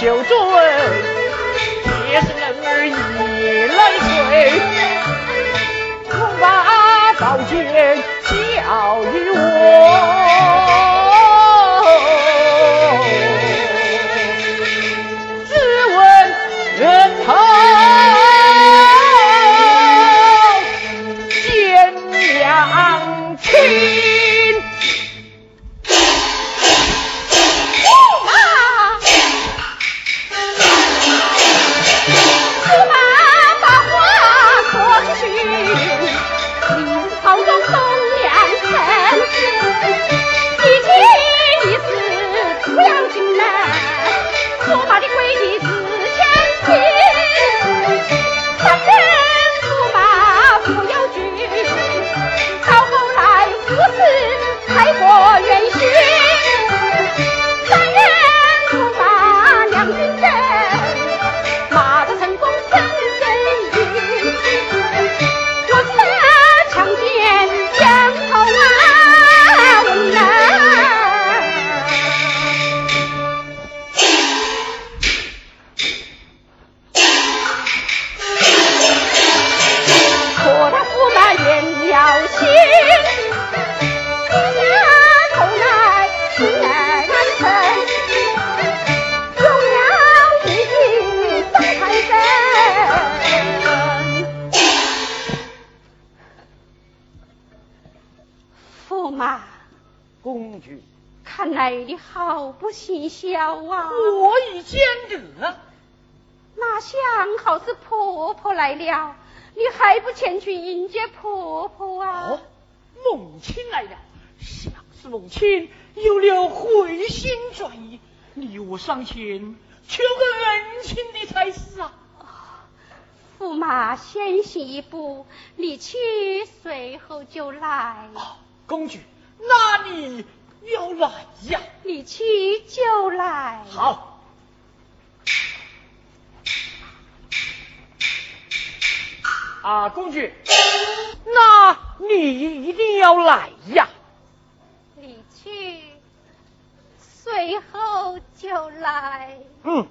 就准，也是人儿一来催，恐把宝剑交与我。驸马，公主，看来你好不心孝啊！我已见得。哪想好是婆婆来了，你还不前去迎接婆婆啊？哦，母亲来了，想是母亲有了回心转意，你我上前求个人情的才是啊。驸马先行一步，你去随后就来。哦，公主，那你要来呀？你去就来。好。啊，公主，那你一定要来呀！你去，随后就来。嗯。